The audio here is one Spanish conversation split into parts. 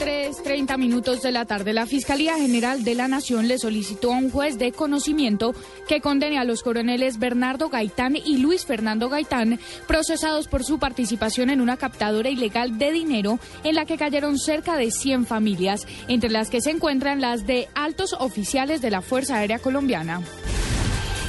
3.30 minutos de la tarde, la Fiscalía General de la Nación le solicitó a un juez de conocimiento que condene a los coroneles Bernardo Gaitán y Luis Fernando Gaitán, procesados por su participación en una captadora ilegal de dinero en la que cayeron cerca de 100 familias, entre las que se encuentran las de altos oficiales de la Fuerza Aérea Colombiana.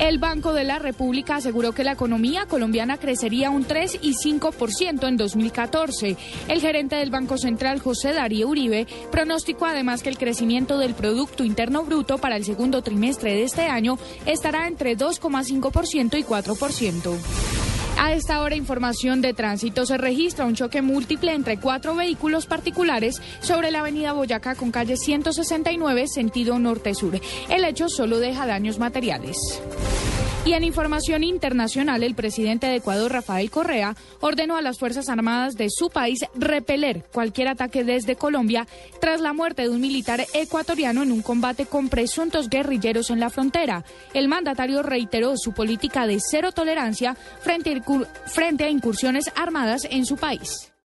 El Banco de la República aseguró que la economía colombiana crecería un 3 y 5% en 2014. El gerente del Banco Central, José Darío Uribe, pronosticó además que el crecimiento del Producto Interno Bruto para el segundo trimestre de este año estará entre 2,5% y 4%. A esta hora, información de tránsito. Se registra un choque múltiple entre cuatro vehículos particulares sobre la avenida Boyacá con calle 169, sentido norte-sur. El hecho solo deja daños materiales. Y en información internacional, el presidente de Ecuador, Rafael Correa, ordenó a las Fuerzas Armadas de su país repeler cualquier ataque desde Colombia tras la muerte de un militar ecuatoriano en un combate con presuntos guerrilleros en la frontera. El mandatario reiteró su política de cero tolerancia frente a, incursiones armadas en su país.